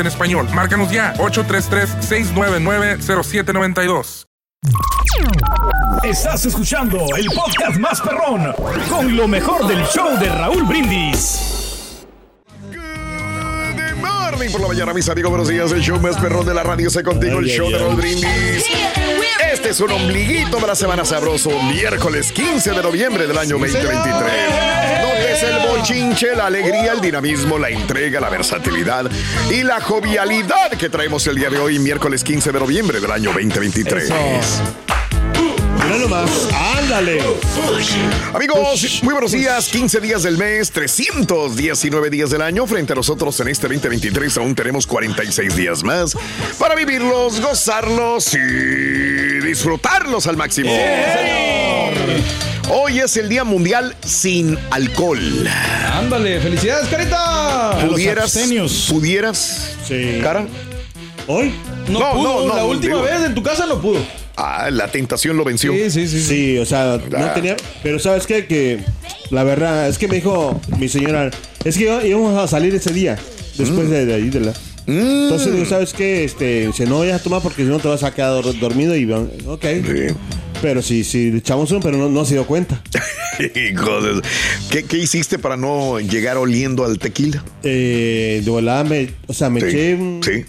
en español. Márcanos ya, 833-699-0792. Estás escuchando el podcast más perrón con lo mejor del show de Raúl Brindis. Por la mañana, mis amigos. Buenos días. El show más perrón de la radio se contigo, el show de Brindis. Este es un ombliguito de la semana sabroso, miércoles 15 de noviembre del año 2023. Donde es el bochinche, la alegría, el dinamismo, la entrega, la versatilidad y la jovialidad que traemos el día de hoy, miércoles 15 de noviembre del año 2023. Mira nomás, ándale. Amigos, muy buenos días. 15 días del mes, 319 días del año. Frente a nosotros en este 2023 aún tenemos 46 días más para vivirlos, gozarlos y disfrutarlos al máximo. Hoy es el Día Mundial sin alcohol. Ándale, felicidades, carita. ¿Pudieras? ¿Pudieras? Sí. ¿Cara? ¿Hoy? No, No, pudo, no, no, la última digo- vez en tu casa no pudo. Ah, la tentación lo venció. Sí, sí, sí. sí. Sí, o sea, no Ah. tenía. Pero ¿sabes qué? Que la verdad es que me dijo mi señora, es que íbamos a salir ese día, después de, de ahí de la. Mm. Entonces digo, ¿sabes qué? Este, dice, no vayas a tomar porque si no te vas a quedar dor- dormido y van, ok. Sí. Pero sí, sí, le echamos uno, pero no, no se dio cuenta. Hijo de- ¿Qué, qué hiciste para no llegar oliendo al tequila? Eh, de volada me, o sea, me Sí, eché un, sí.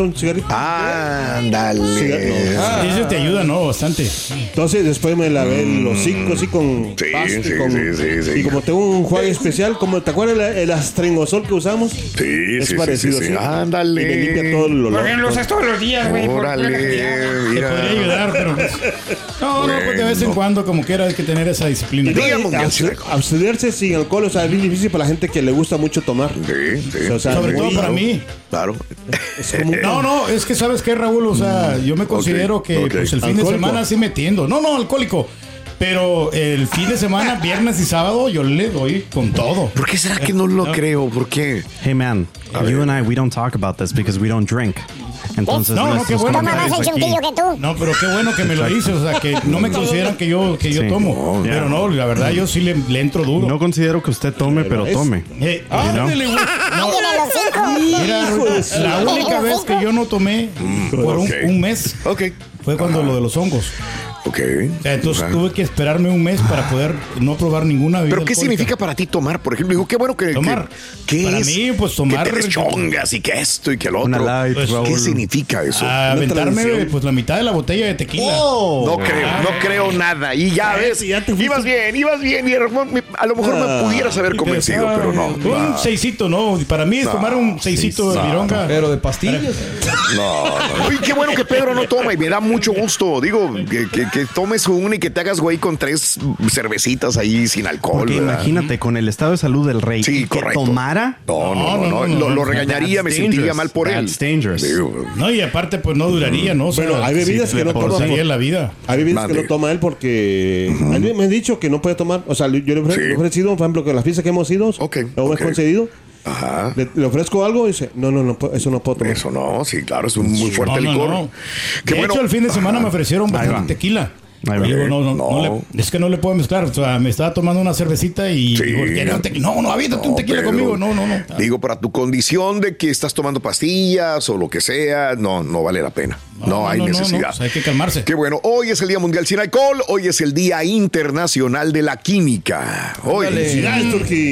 Un cigarrito. Ándale. Cigarro, no. Ah, Eso te ayuda, ¿no? Bastante. Entonces después me lavé los hocico así con Sí, pasta y sí, con- sí, sí, sí. Y como tengo un juego especial, como ¿te acuerdas el, el astrengosol que usamos? Sí, es sí, parecido sí, sí, sí. así. Ándale. Y me limpia todo el olor. Porque lo usas todos los días, güey. por- Órale, Te podría ayudar, pero pues. No, no, pues de vez en Bueno. cuando, como quiera, hay que tener esa disciplina. Sin alcohol. abstenerse sin alcohol, o sea, es bien difícil para la gente que le gusta mucho tomar. Sí, sí. O sea, Sobre todo para mí. Claro. Es como- No, no, es que sabes qué, Raúl, o sea, yo me considero que pues el fin de semana sí metiendo. No, no, alcohólico. Pero el fin de semana, viernes y sábado, yo le doy con todo. ¿Por qué será que no lo creo? ¿Por qué? Hey man, you and I we don't talk about this because we don't drink. Entonces No, no, qué bueno. Toma más el chuntillo que tú. No, pero qué bueno que me lo dices, o sea, que no me consideran que yo, que yo Sí. tomo. Pero no, la verdad, yo sí le, le entro duro. No considero que usted tome, pero tome. Eh, ándale, güey. No, mira, la única vez que yo no tomé por un, mes Ok. fue cuando lo de los hongos. Ok. O sea, entonces Ajá. tuve que esperarme un mes para poder no probar ninguna bebida. ¿Pero qué alcohólica. significa para ti tomar? Por ejemplo, digo, qué bueno que. que- Tomar. ¿Qué Para es? mí, pues, tomar- Que te chongas y que esto y que lo otro. Una light, Pues, ¿Qué significa eso? A aventarme tradición. pues la mitad de la botella de tequila. No creo, no creo nada. Y ya ves, ya te ibas bien, ibas bien. Y a lo mejor me Ah. pudieras haber convencido, Ah, pero no. Un No, seisito, ¿no? Para mí es No, tomar un seisito de no, vironga. Pero de pastillas. no, no. Oye, qué bueno que Pedro no toma y me da mucho gusto. Digo, que, que- que tomes una y que te hagas güey con tres cervecitas ahí sin alcohol. Porque ¿verdad? imagínate, con el estado de salud del rey, Sí, y que tomara. No, no, no, no, Lo, lo regañaría, me sentiría mal por él. That's dangerous. No, y aparte, pues no duraría, ¿no? O sea, Bueno, hay bebidas sí, que no salir por- en la vida. Hay bebidas que no toma él porque mí me han dicho que no puede tomar. O sea, yo le he ofrecido, por ejemplo, que las fiestas que hemos ido, Ok, o hemos concedido, Ajá. le, le ofrezco algo y dice, no, no, no, eso no puedo tomar. Eso no, sí, claro, es un muy fuerte No, no, licor. no. Qué De bueno. hecho, el fin de semana me ofrecieron tequila. Digo, no, no, no No. le- es que no le puedo mezclar. O sea, me estaba tomando una cervecita y Sí. digo. No, no, aviéntate un tequila pero- conmigo. No, no, no. Digo, para tu condición de que estás tomando pastillas o lo que sea, no, no vale la pena. No, hay no, no, necesidad. pues hay que calmarse. Qué bueno. Hoy es el Día Mundial sin Alcohol. Hoy es el Día Internacional de la Química. Hoy.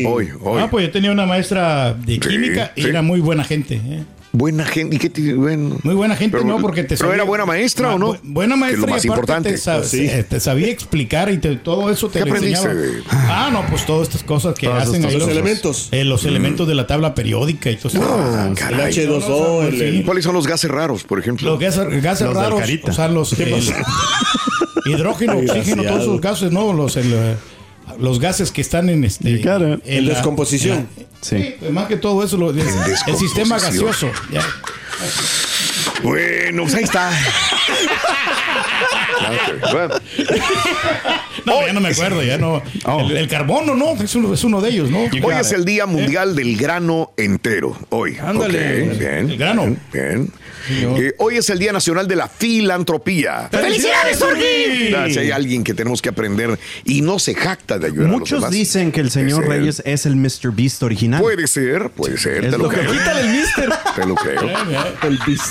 Hoy, hoy. Ah, pues yo tenía una maestra de química y sí. era muy buena gente. ¿eh? Buena gente. ¿Y qué te- bueno. Muy buena gente, Pero- ¿no? Porque te pero era buena maestra, ¿o no? Bu- Buena Que es maestra lo más y importante. Te, sa- Sí. eh, te sabía explicar y te- todo eso te ¿Qué lo enseñaba. de- Ah, no, pues todas estas cosas que Todas hacen ahí cosas. los elementos. eh, los elementos de la tabla periódica y todo eso. Ah, El caray. H2O, el, el- ¿Cuáles son los gases raros, por ejemplo? Los gases, gases Los raros, o sea, los el- hidrógeno, oxígeno, todos esos gases, ¿no? Los, el, eh, los gases que están en este. En la- descomposición. en la- sí, pues, más que todo eso, lo- el, el sistema gaseoso. ya. Bueno, pues ahí está. Bueno. No, ya no me acuerdo, ya no. Oh. El, el carbono, ¿no? Es uno, es uno de ellos, ¿no? Hoy es el Día Mundial del Grano Entero. Hoy. Ándale. Bien. El grano. Bien. Eh, hoy es el Día Nacional de la Filantropía. ¡Felicidades, Turki! Ah, Si hay alguien que tenemos que aprender y no se jacta de ayudar a los Muchos demás. dicen que el señor Es él. Reyes es el Mr. Beast original. Puede ser, puede ser, Es te lo, lo que- creo. Quítale el mister. Te lo creo. el Beast.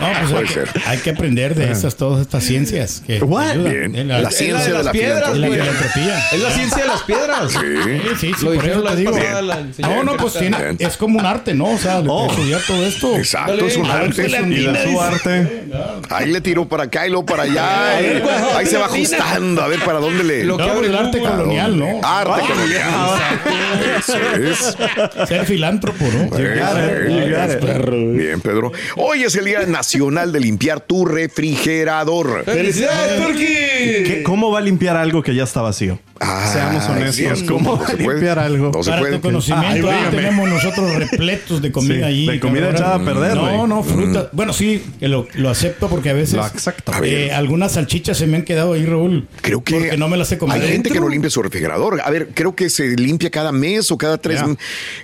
No, pues hay Puede que, hay que aprender de estas, todas estas ciencias que Bien. en La la, ciencia de de las la piedras, filantropía. Es la ciencia de las piedras. Sí. Sí, sí, sí, Lo por eso la te digo. la No, no, pues tiene, es como un arte, ¿no? O sea, Oh. estudiar todo esto. Exacto, es un A ver, arte. pues, Y tina de su dice- arte. Ahí le tiró para acá y luego para allá. eh. Ahí se va ajustando a ver para dónde le. Lo No, que pues, el abre arte colonial, ¿no? Arte colonial. Eso es. Ser filántropo, ¿no? Bien, Bien, Pedro. Hoy es el Día Nacional de limpiar tu refrigerador. ¡Felicidades, Turki! ¿Qué- ¿Cómo va a limpiar algo que ya está vacío? Ah, Seamos es honestos. cierto, ¿Cómo no limpiar algo? No se Para puede. tu conocimiento, Ahí ahí tenemos nosotros repletos de comida Sí, allí. de comida echada a perder, No, güey. Fruta. Bueno, sí, lo, lo acepto porque a veces Lo eh, algunas salchichas se me han quedado ahí, Raúl. Creo que Porque no me las he comido. hay gente que no limpia su refrigerador. A ver, creo que se limpia cada mes o cada tres.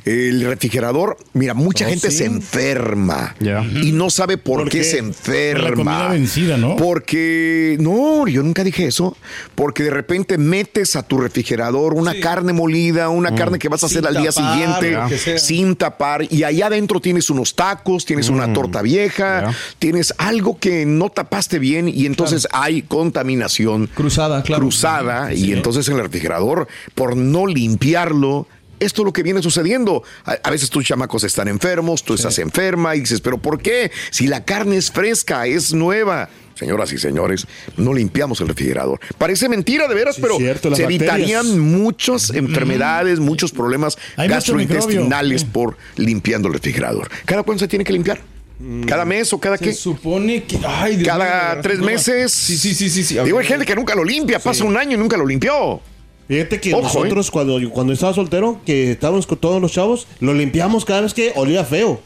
El refrigerador, mira, mucha Oh, gente sí. se enferma Ya. y no sabe por, ¿Por qué, qué? se Por enferma. la comida vencida, ¿no? Porque no, yo nunca dije eso. Porque de repente metes a tu refrigerador una carne molida, una carne que vas a Sin hacer al día tapar, siguiente, sin tapar, y allá adentro tienes unos tacos, tienes una torta vieja, tienes algo que no tapaste bien y entonces hay contaminación Cruzada, claro. cruzada y entonces en el refrigerador, por no limpiarlo, esto es lo que viene sucediendo. A, veces tus chamacos están enfermos, tú estás enferma y dices, pero ¿por qué? Si la carne es fresca, es nueva. Señoras y señores, no limpiamos el refrigerador. Parece mentira de veras, Sí, pero cierto, se bacterias. evitarían muchas enfermedades, muchos problemas Hay gastrointestinales microbio. por limpiando el refrigerador. ¿Cada cuándo se tiene que limpiar? ¿Cada mes o cada Se qué? supone que. Ay, Dios Cada tres meses. Sí, sí, sí, sí. sí. Digo, hay gente que nunca lo limpia, pasa un año y nunca lo limpió. Fíjate que Ojo, nosotros cuando, cuando estaba soltero, que estábamos con todos los chavos, lo limpiamos cada vez que olía feo.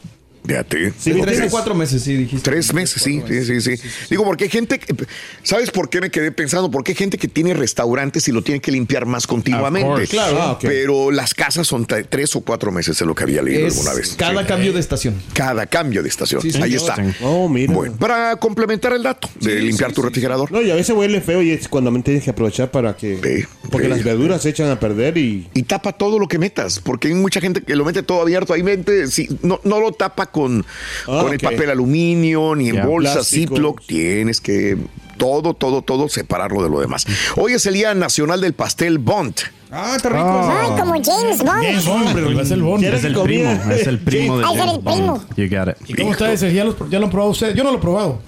Fíjate. Sí, De ¿me tres a entiendes? cuatro meses, sí, dijiste. Tres meses, sí, sí, sí, sí. Digo, porque hay gente, que- ¿sabes por qué me quedé pensando? Porque hay gente que tiene restaurantes y lo tiene que limpiar más continuamente. Claro. Ah. Pero las casas son tre- tres o cuatro meses, es lo que había leído Es alguna vez. cada Sí. cambio de estación. Cada cambio de estación. Sí, Ahí está. Oh, mira. Bueno, para complementar el dato de limpiar tu refrigerador. No, y a veces huele feo y es cuando me tienes que aprovechar para que... Sí, porque las verduras se echan a perder y... Y tapa todo lo que metas, porque hay mucha gente que lo mete todo abierto. Ahí mete, sí, no, no lo tapa con, Ah, con el papel aluminio ni en Ya. bolsas. Ziploc. Tienes que todo, todo, todo separarlo de lo demás. Hoy es el Día Nacional del Pastel Bond. Ah, está rico. Ay, como James Bond. Va a ser el. ¿Quieres Es el comida? primo, es el primo de Ay, James ser el primo. Bond. You got it. ¿Y cómo está ese? ¿Ya lo, ya lo han probado ustedes? Yo no lo he probado.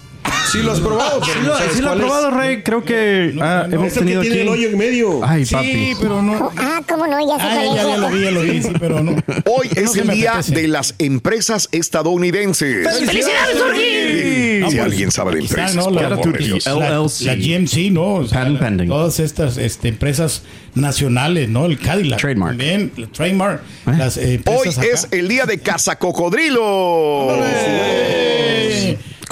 Sí, lo has probado. pero Sí no sabes sí lo he cuál es. probado, Rey. Creo que ah, hemos Es el que tenido tiene aquí. el hoyo en medio. Ay, Sí, papi. pero no. Ah, cómo no, ya sé Ah, cuál ya, ya lo vi, ya lo vi, sí, pero no. Hoy No es se el Día apetece. de las Empresas Estadounidenses. ¡Felicidades, Turki! No, si pues, alguien sabe de empresas, ¿no? por La- amor de Dios. la- La, LLC. la GMC, ¿no? O sea, Patent la- pending. Todas estas este, empresas nacionales, ¿no? El Cadillac. Trademark. También, el trademark. Las eh, Hoy acá. es el Día de Cazacocodrilo. Eh,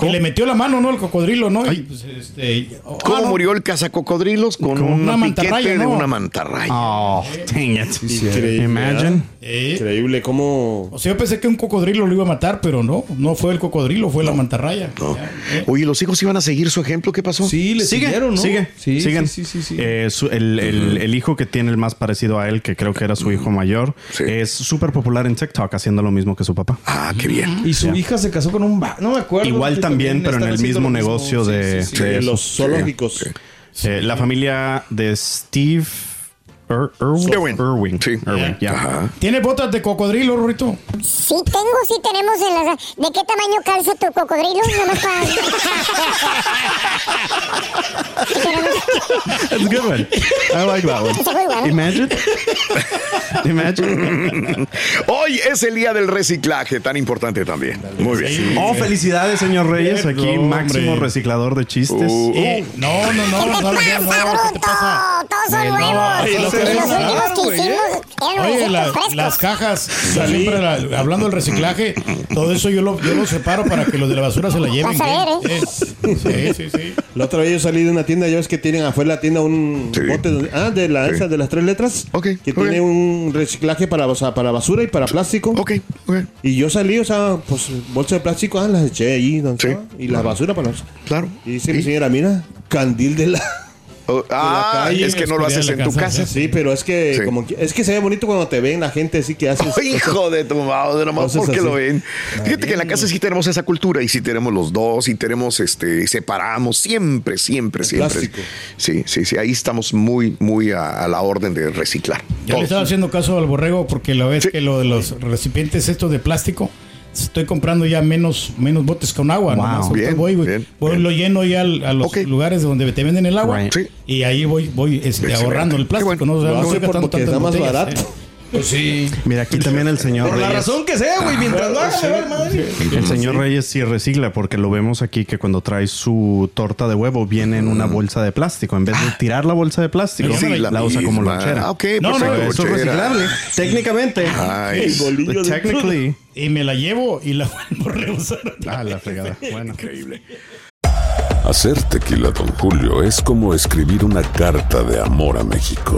Que le metió la mano, ¿no? El cocodrilo, ¿no? Y, pues, este, oh, ¿Cómo ah, no. murió el cazacocodrilos? Con, Con una, una piquete mantarraya, de ¿no? una mantarraya. Oh, dang it. Increíble, Imagine. Eh, Increíble cómo... O sea, yo pensé que un cocodrilo lo iba a matar, pero no. No fue el cocodrilo, fue la mantarraya. No. Eh. Oye, ¿los hijos iban a seguir su ejemplo? ¿Qué pasó? Sí, le Sigue, siguieron, ¿no? sigue, Sí, siguen. sí, sí, sí, sí. Eh, su- el, el- el hijo que tiene el más parecido a él, que creo que era su hijo mayor, Sí. es súper popular en TikTok haciendo lo mismo que su papá. Ah, qué bien. Y su hija se casó con un... No me acuerdo. Igual que también, pero en el mismo negocio de- sí, sí. de- de eso. los zoológicos. Eh, la familia de Steve Ir- Irwin. Irwin. Irwing. Sí. Irwing, yeah. ¿Tiene botas de cocodrilo, Rorito? Sí tengo, sí tenemos en las... ¿De qué tamaño calza tu cocodrilo? Nomás para... That's a good one. I like that one. Imagine. Imagine. Hoy es el día del reciclaje, tan importante también. Muy bien. Oh, felicidades, señor Reyes. Aquí, máximo reciclador de chistes. Uh, Eh, no, no, no, ¿Qué te no, pasa, no, ¿qué te pasa? bruto? Todos son Eh, no, nuevos. Ay, Y no los te últimos dejes que güey. hicimos eran Oye, la- frescos. las cajas, yo siempre la- hablando del reciclaje, todo eso yo lo, yo lo separo para que los de la basura se la lleven. Vas a ver, ¿eh? Eh, Sí, sí, sí. La otra vez yo salí de una tienda, ya ves que tienen afuera de la tienda un Sí. bote donde- ah, de la Sí. esa de las tres letras. Ok, Que ok. tiene un reciclaje para, o sea, para basura y para plástico. Ok, ok. Y yo salí, o sea, pues bolsa de plástico, ah, las eché ahí, donde Sí. estaba, y la basura para los. Claro. Y dice mi señora, mira, candil de la. Oh, ah, calle, es que no lo haces en tu casa, casa. Sí, pero es que Sí. como que- es que se ve bonito cuando te ven la gente así que haces. Oh, hijo de tu madre, nomás porque así. lo ven. Fíjate que en la casa sí tenemos esa cultura y sí tenemos los dos y tenemos este separamos siempre, siempre, siempre. plástico. Sí, sí, sí, ahí estamos muy, muy a, a la orden de reciclar. Yo le estaba haciendo caso al borrego porque la vez Sí. que lo de los recipientes estos de plástico, estoy comprando ya menos, menos botes con agua. Wow. ahorita Bien, voy, bien, Voy, bien. lo lleno ya al- a los lugares donde te venden el agua. Right. Y ahí voy, voy este, ahorrando el plástico. Bueno. No, O sea, Lo no por- porque está más barato. eh. Pues sí. Mira, aquí también el señor Por la razón que sea, güey. Mientras lo haga, me vale madre. El señor Reyes sí recicla porque lo vemos aquí que cuando trae su torta de huevo viene en una bolsa de plástico. En vez de tirar la bolsa de plástico, Sí, la, usa como misma. lonchera. Ah, ok, No, perfecto, no, Eso es lonchera. reciclable. Técnicamente. Bolillo de- technically. Y me la llevo y la vuelvo a reusar. Ah, la fregada. Bueno. increíble. Hacer tequila, Don Julio, es como escribir una carta de amor a México.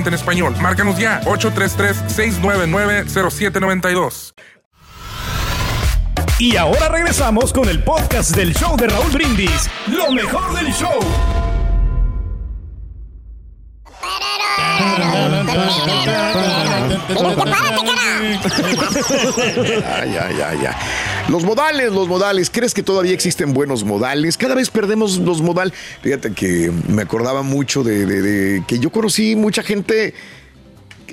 en español. Márcanos ya, 833-699-0792. Y ahora regresamos con el podcast del show de Raúl Brindis. Lo mejor del show. Ay, ay, ay, ay. Los modales, los modales. ¿Crees que todavía existen buenos modales? Cada vez perdemos los modales. Fíjate que me acordaba mucho de, de- de que yo conocí mucha gente.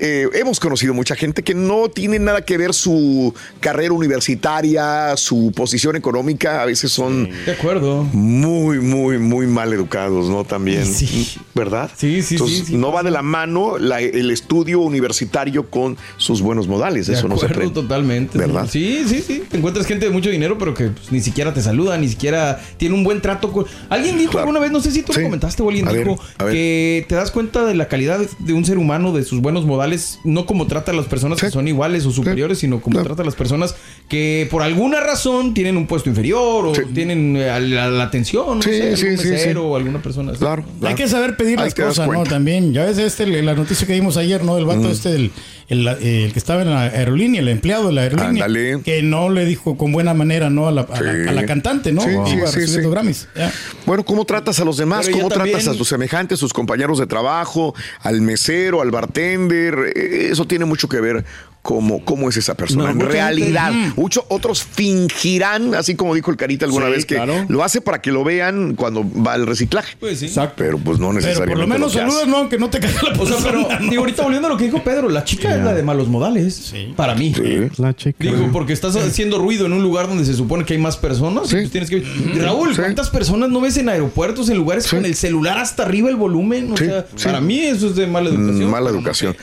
Eh, hemos conocido mucha gente que no tiene nada que ver su carrera universitaria, su posición económica. A veces son De acuerdo. muy, muy, muy mal educados, ¿no? También. Sí. ¿Verdad? Sí, sí, Entonces, sí, sí. No va de la mano la- el estudio universitario con sus buenos modales. De Eso no se acuerdo, aprende. totalmente. ¿Verdad? Sí, sí, sí. Te encuentras gente de mucho dinero, pero que pues, ni siquiera te saluda, ni siquiera tiene un buen trato con. Alguien dijo Claro. alguna vez, no sé si tú lo comentaste o alguien A dijo ver. que te das cuenta de la calidad de un ser humano, de sus buenos modales, no como trata a las personas que son iguales o superiores, sino como Claro. trata a las personas que por alguna razón tienen un puesto inferior o Sí. tienen eh, la, la atención, no Sí, sé, sí, algún sí, mesero sí. o alguna persona así. Claro. Hay que saber pedir Ahí las cosas, ¿no? También. Ya ves este, la noticia que dimos ayer, ¿no? Del vato este, del, el, eh, el que estaba en la aerolínea, el empleado de la aerolínea. Que no le dijo con buena manera, ¿no? A la, a la- a la cantante, ¿no? Sí, iba los Grammys. Bueno, ¿cómo tratas a los demás? Pero ¿Cómo tratas también- a tus semejantes, tus compañeros de trabajo, al mesero, al bartender? Eh, Eso tiene mucho que ver cómo, cómo es esa persona. No, en realidad, gente- mucho, otros fingirán, así como dijo el Carita alguna Sí, vez, que claro. lo hace para que lo vean cuando va al reciclaje. Pues sí. Exacto. Pero pues no Pero necesariamente. por lo menos hace. saludas, ¿no? Que no te caiga la O sea, pero persona, digo, ahorita volviendo a lo que dijo Pedro, la chica es la de malos modales. Para mí. Sí. La chica. Digo, porque estás haciendo ruido en un lugar donde se supone que hay más personas. y Sí. pues tienes que... Y Raúl, Sí. ¿cuántas personas no ves en aeropuertos, en lugares Sí. con el celular hasta arriba el volumen? O Sí, sea, sí. para mí eso es de mala educación. Mm, Mala educación.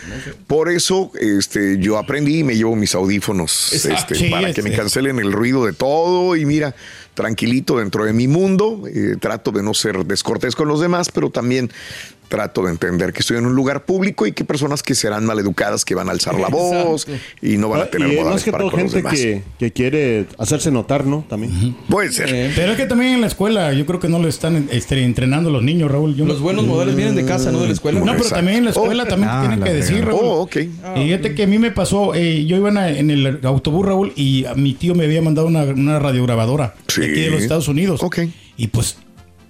Por eso este, yo aprendí aprendí y me llevo mis audífonos este, Sí, para que me cancelen el ruido de todo y mira, tranquilito dentro de mi mundo. eh, trato de no ser descortés con los demás, pero también trato de entender que estoy en un lugar público y que personas que serán maleducadas, que van a alzar la voz y no van a tener y es modales más que para todo con los gente demás. que, que quiere hacerse notar, ¿no? También. Puede ser. Pero es que también en la escuela, yo creo que no le están este, entrenando a los niños, Raúl. Yo Los buenos modales vienen de casa, no de la escuela. No, pero Exacto. también en la escuela Oh, también ah, tienen que decir. Raúl. Oh, ok. Y fíjate que a mí me pasó, eh, yo iba en, el autobús, Raúl, y mi tío me había mandado una, una radiograbadora Sí. de aquí de los Estados Unidos. Ok. Y pues,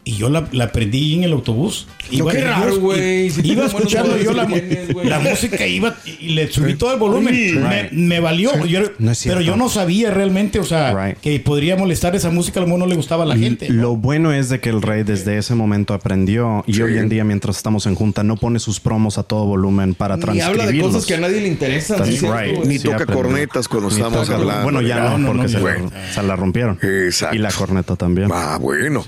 y yo la, la prendí en el autobús. Iba, qué raro, güey. y- Si Iba escuchando yo la, tienes, la música, iba y le subí todo el volumen. Me, me valió. Yo- No pero yo no sabía realmente, o sea, Right. que podría molestar esa música, a lo mejor no le gustaba a la gente. Lo bueno es de que el rey desde ese momento aprendió y Sí. hoy en día mientras estamos en junta no pone sus promos a todo volumen para Ni transcribirlos. habla de cosas que a nadie le interesan. Ni Sí, toca aprendió. cornetas cuando Ni estamos toca- hablando. Bueno, ya No, no, no, porque no, se, bueno. la, se la rompieron. Exacto. Y la corneta también. Ah, bueno.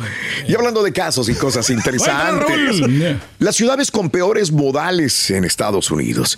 Y hablando de casos y cosas interesantes. Las ciudades con peores modales en Estados Unidos.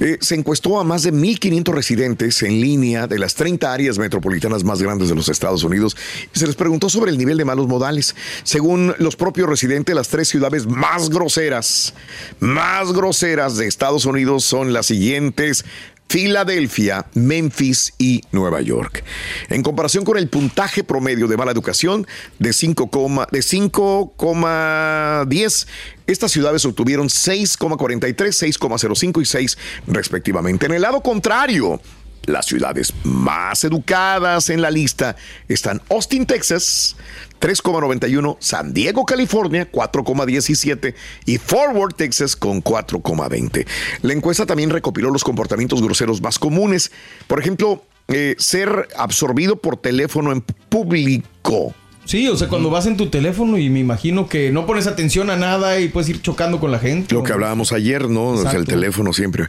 Eh, se encuestó a más de 1.500 residentes en línea de las 30 áreas metropolitanas más grandes de los Estados Unidos y se les preguntó sobre el nivel de malos modales. Según los propios residentes, las tres ciudades más groseras, más groseras de Estados Unidos son las siguientes. Filadelfia, Memphis y Nueva York. En comparación con el puntaje promedio de mala educación de 5, de 5,10, estas ciudades obtuvieron 6,43, 6,05 y 6 respectivamente. En el lado contrario, las ciudades más educadas en la lista están Austin, Texas, 3,91, San Diego, California, 4,17 y Fort Worth, Texas, con 4,20. La encuesta también recopiló los comportamientos groseros más comunes. Por ejemplo, eh, ser absorbido por teléfono en público. Sí, o sea, cuando vas en tu teléfono y me imagino que no pones atención a nada y puedes ir chocando con la gente. Lo que hablábamos ayer, ¿no? Desde el teléfono siempre.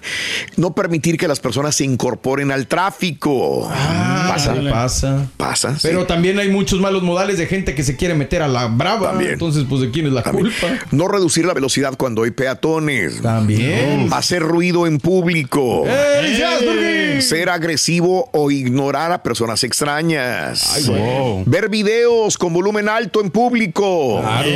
No permitir que las personas se incorporen al tráfico. Ah, pasa. pasa. Pasa. sí. Pero también hay muchos malos modales de gente que se quiere meter a la brava. También. Entonces, pues, ¿de quién es la También. culpa? No reducir la velocidad cuando hay peatones. También. Hacer ruido en público. ¡Eh, felicidades, Turki! Ser agresivo o ignorar a personas extrañas. Ay, güey. Ver videos con volumen alto en público. Claro.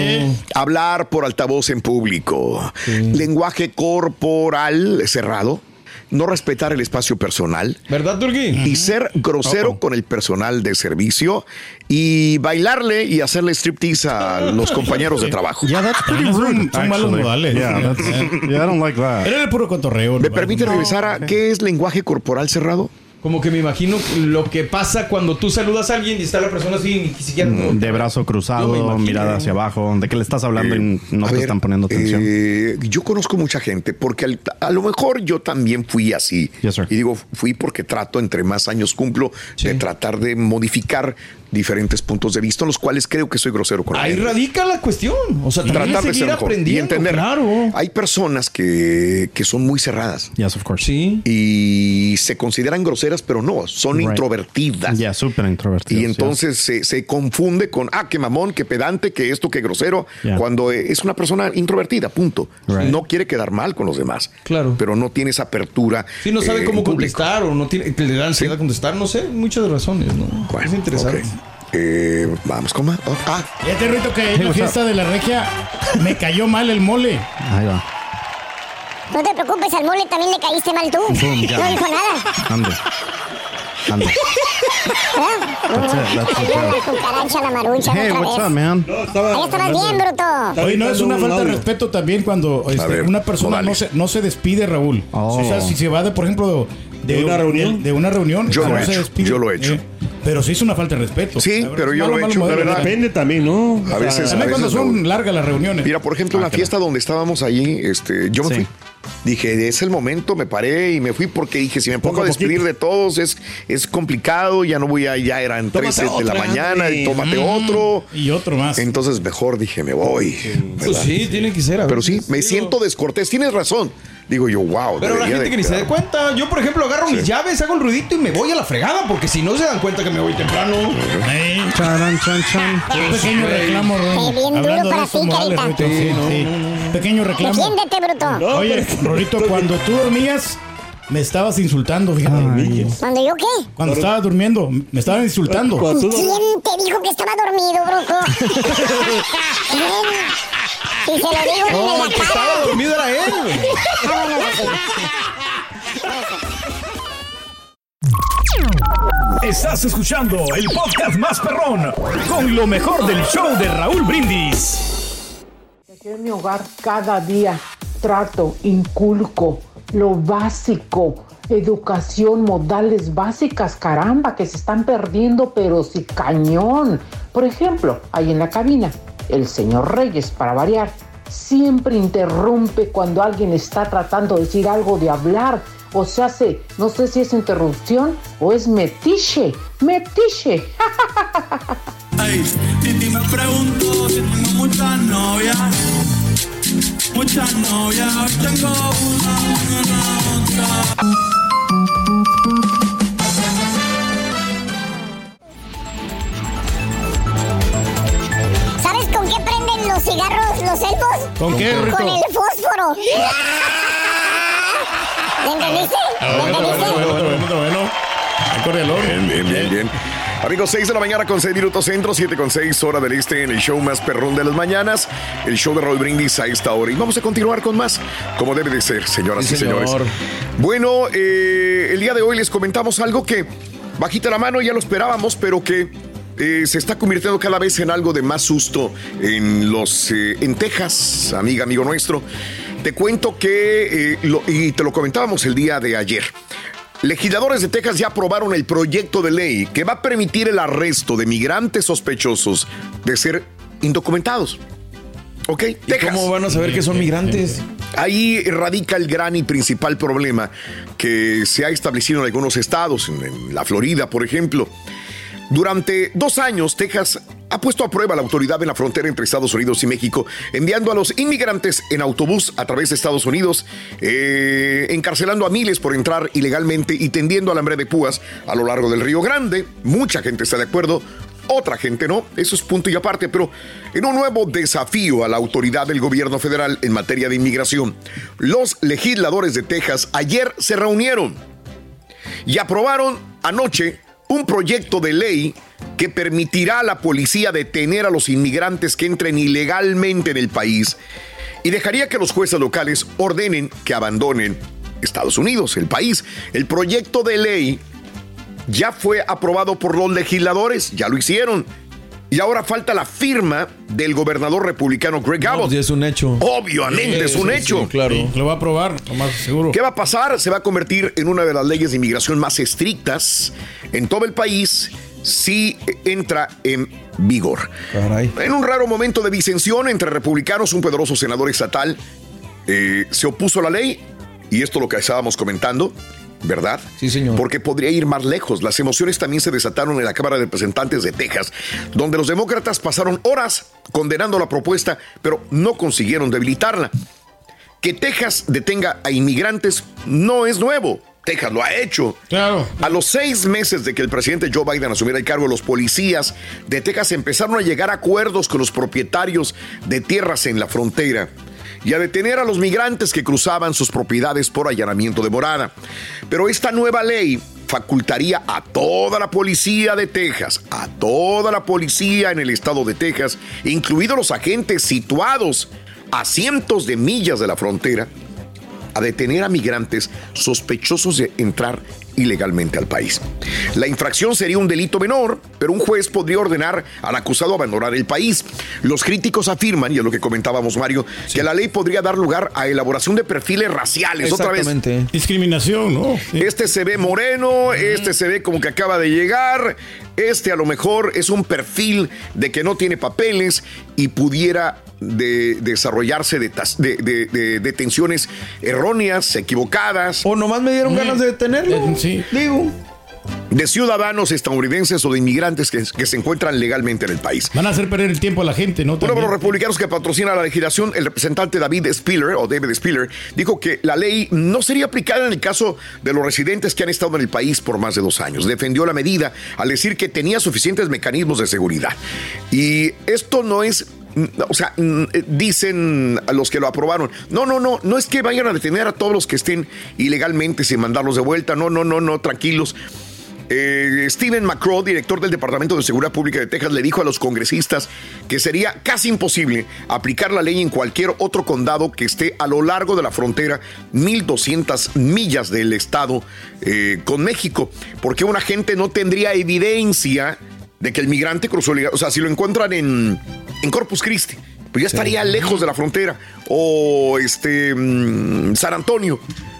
Hablar por altavoz en público. Lenguaje corporal cerrado. No respetar el espacio personal. ¿Verdad, Turki? Y ser grosero con el personal de servicio y bailarle y hacerle striptease a los compañeros de trabajo. Yeah, that's pretty rude. son malos modales. Yeah, that's- yeah, I don't like that. Era el puro cotorreo. ¿Me ¿no? permite regresar a qué es lenguaje corporal cerrado? Como que me imagino lo que pasa cuando tú saludas a alguien y está la persona así ni siquiera... De brazo cruzado, imagino. mirada hacia abajo. ¿De qué le estás hablando y no te ver, están poniendo atención? eh, yo conozco mucha gente porque al- a lo mejor yo también fui así. Yes, sir. y digo, fui porque trato, entre más años cumplo, de tratar de modificar diferentes puntos de vista en los cuales creo que soy grosero con Ahí radica la cuestión. O sea, Tratar de seguir ser mejor y aprendiendo. entender. Claro. Hay personas que, que son muy cerradas Yes, of course. Sí. y se consideran groseras, pero no, son Right. introvertidas. Ya, súper introvertido. Y entonces se, se confunde con, ah, qué mamón, qué pedante, que esto, qué grosero, Yeah. cuando eh, es una persona introvertida, punto. Right. No quiere quedar mal con los demás. Claro. Pero no tiene esa apertura. Sí, no sabe eh, cómo contestar o no tiene, le da ansiedad contestar. No sé, muchas razones, ¿no? Bueno, es interesante. ok. Eh, vamos con más. Oh, ah, Fíjate, Rito, que en la fiesta de la regia me cayó mal el mole. Ahí va. No te preocupes, al mole también le caíste mal tú. Boom, ya. No dijo nada. Ande. Ande. That's it, that's it. la cucaracha, la marucha Hey, otra what's vez. up, man? Ahí estabas bien, bruto. Oye, no es una un falta de respeto también cuando este, ver, una persona no se, no se despide, Raúl. Oh. O sea, si se va de, por ejemplo, de, ¿De una reunión? De, una reunión. Yo no lo he se hecho, despide. yo lo he hecho. Eh, pero sí es una falta de respeto. Sí, verdad, pero yo malo, lo he malo hecho, la verdad. Depende también, ¿no? A veces- También cuando veces son no. largas las reuniones. Mira, por ejemplo, en la fiesta donde estábamos allí, este, yo me Sí. fui. Dije, es el momento, me paré y me fui porque dije, si me pongo Poco a despedir poquito. de todos, es, es complicado, ya no voy a, ya eran Tómate 13 de la otra, mañana y tómate otro. Y otro más. Entonces mejor dije, me voy. Pues sí, tiene que ser. a Pero sí, me siento descortés. Tienes razón. Digo yo, wow. Pero la gente de que ni se dé cuenta. Yo, por ejemplo, agarro mis llaves, hago el ruidito y me voy a la fregada. Porque si no se dan cuenta que me voy temprano. Eh, Charan, chan, chan. un pequeño reclamo, duro Hablando de sí, sí. Pequeño reclamo. Defiéndete, bruto. Oye, Rorito, cuando tú dormías, Me estabas insultando, fíjate. ¿Cuando yo qué? Cuando estaba durmiendo, me estaban insultando. ¿Quién te dijo que estaba dormido, brujo? ¿Quién? Si se lo digo No, en la cara. estaba dormido era él, güey. Ah, bueno, eso sí. Estás escuchando el podcast más perrón con lo mejor del show de Raúl Brindis. En mi hogar cada día trato, inculco lo básico, educación, modales básicas, caramba, que se están perdiendo, pero sí cañón. Por ejemplo, ahí en la cabina, el señor Reyes, para variar, siempre interrumpe cuando alguien está tratando de decir algo de hablar. O se hace, no sé si es interrupción o es metiche, metiche. Los cigarros los elfos? ¿Con qué, Rito? Con el fósforo. ¿Me entendiste? ¿Me entendiste? bueno. Acórdialo. Bien, bien, bien, bien. Amigos, 6 de la mañana con 6 minutos centro, 7 con 6 hora del este en el show más perrón de las mañanas, el show de Roll Brindis a esta hora. Y vamos a continuar con más, como debe de ser, señoras Sí, y señores. señor. Bueno, eh, el día de hoy les comentamos algo que, bajita la mano, ya lo esperábamos, pero que eh, se está convirtiendo cada vez en algo de más susto en los eh, en Texas, amiga, amigo nuestro. Te cuento que, eh, lo- y te lo comentábamos el día de ayer. Legisladores de Texas ya aprobaron el proyecto de ley que va a permitir el arresto de migrantes sospechosos de ser indocumentados. ¿Ok? ¿Y cómo van a saber que son migrantes? Ahí radica el gran y principal problema que se ha establecido en algunos estados, en la Florida, por ejemplo. Durante dos años, Texas ha puesto a prueba la autoridad en la frontera entre Estados Unidos y México, enviando a los inmigrantes en autobús a través de Estados Unidos, eh, encarcelando a miles por entrar ilegalmente y tendiendo al hambre de púas a lo largo del Río Grande. Mucha gente está de acuerdo, otra gente no, eso es punto y aparte, pero en un nuevo desafío a la autoridad del gobierno federal en materia de inmigración, los legisladores de Texas ayer se reunieron y aprobaron anoche un proyecto de ley que permitirá a la policía detener a los inmigrantes que entren ilegalmente en el país y dejaría que los jueces locales ordenen que abandonen Estados Unidos, el país. El proyecto de ley ya fue aprobado por los legisladores, ya lo hicieron. Y ahora falta la firma del gobernador republicano Greg Abbott. Ya es un hecho. Obviamente es un Sí, hecho. sí, claro. Sí, lo va a aprobar, lo más seguro. ¿Qué va a pasar? Se va a convertir en una de las leyes de inmigración más estrictas en todo el país si entra en vigor. Caray. En un raro momento de disensión entre republicanos, un poderoso senador estatal eh, se opuso a la ley, y esto lo que estábamos comentando, ¿verdad? Sí, señor. Porque podría ir más lejos. Las emociones también se desataron en la Cámara de Representantes de Texas, donde los demócratas pasaron horas condenando la propuesta, pero no consiguieron debilitarla. Que Texas detenga a inmigrantes no es nuevo. Texas lo ha hecho. Claro. A los seis meses de que el presidente Joe Biden asumiera el cargo, los policías de Texas empezaron a llegar a acuerdos con los propietarios de tierras en la frontera y a detener a los migrantes que cruzaban sus propiedades por allanamiento de morada. Pero esta nueva ley facultaría a toda la policía de Texas, a toda la policía en el estado de Texas, incluidos los agentes situados a cientos de millas de la frontera, a detener a migrantes sospechosos de entrar ilegalmente al país. La infracción sería un delito menor, pero un juez podría ordenar al acusado abandonar el país. Los críticos afirman, y es lo que comentábamos Mario, que la ley podría dar lugar a elaboración de perfiles raciales. Otra vez, Exactamente. Discriminación, ¿no? Sí. este se ve moreno, este se ve como que acaba de llegar, este a lo mejor es un perfil de que no tiene papeles y pudiera de- desarrollarse de, tas- de- de- de detenciones erróneas, equivocadas, O nomás me dieron ganas de detenerlo. Eh, sí. Digo. de ciudadanos estadounidenses o de inmigrantes que, que se encuentran legalmente en el país. Van a hacer perder el tiempo a la gente, ¿no? También. los republicanos que patrocina la legislación, el representante David Spiller, o David Spiller, dijo que la ley no sería aplicada en el caso de los residentes que han estado en el país por más de dos años. Defendió la medida al decir que tenía suficientes mecanismos de seguridad. Y esto no es mm, o sea, mm, eh, dicen a los que lo aprobaron, no, no, no, no es que vayan a detener a todos los que estén ilegalmente sin mandarlos de vuelta, no, no, no, no, tranquilos. Eh, Steven director del Departamento de Seguridad Pública de Texas, le dijo a los congresistas que sería casi imposible aplicar la ley en cualquier otro condado que esté a lo largo de la frontera, 1.200 millas del estado eh, con México, porque un agente no tendría evidencia de que el migrante cruzó. O sea, si lo encuentran en, en Corpus Christi, pues ya estaría lejos de la frontera. O este mm, San Antonio.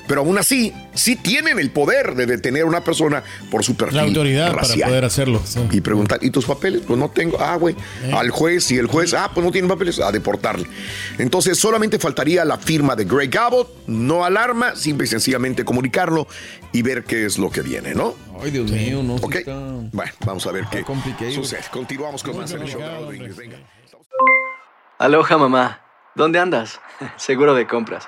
Pero aún así, sí tienen el poder de detener a una persona por su perfil La autoridad racial. para poder hacerlo. sí. Y preguntar, ¿y tus papeles? Pues no tengo. Ah, güey. Al juez y el juez, ah, pues no tiene papeles, a deportarle. Entonces, solamente faltaría la firma de Greg Abbott. No alarma, simple y sencillamente comunicarlo y ver qué es lo que viene, ¿no? Ay, Dios mío, no. Ok. está- Bueno, vamos a ver qué complicado. sucede. Continuamos con más en el show de. Venga. Aloha mamá, ¿dónde andas? Seguro de compras.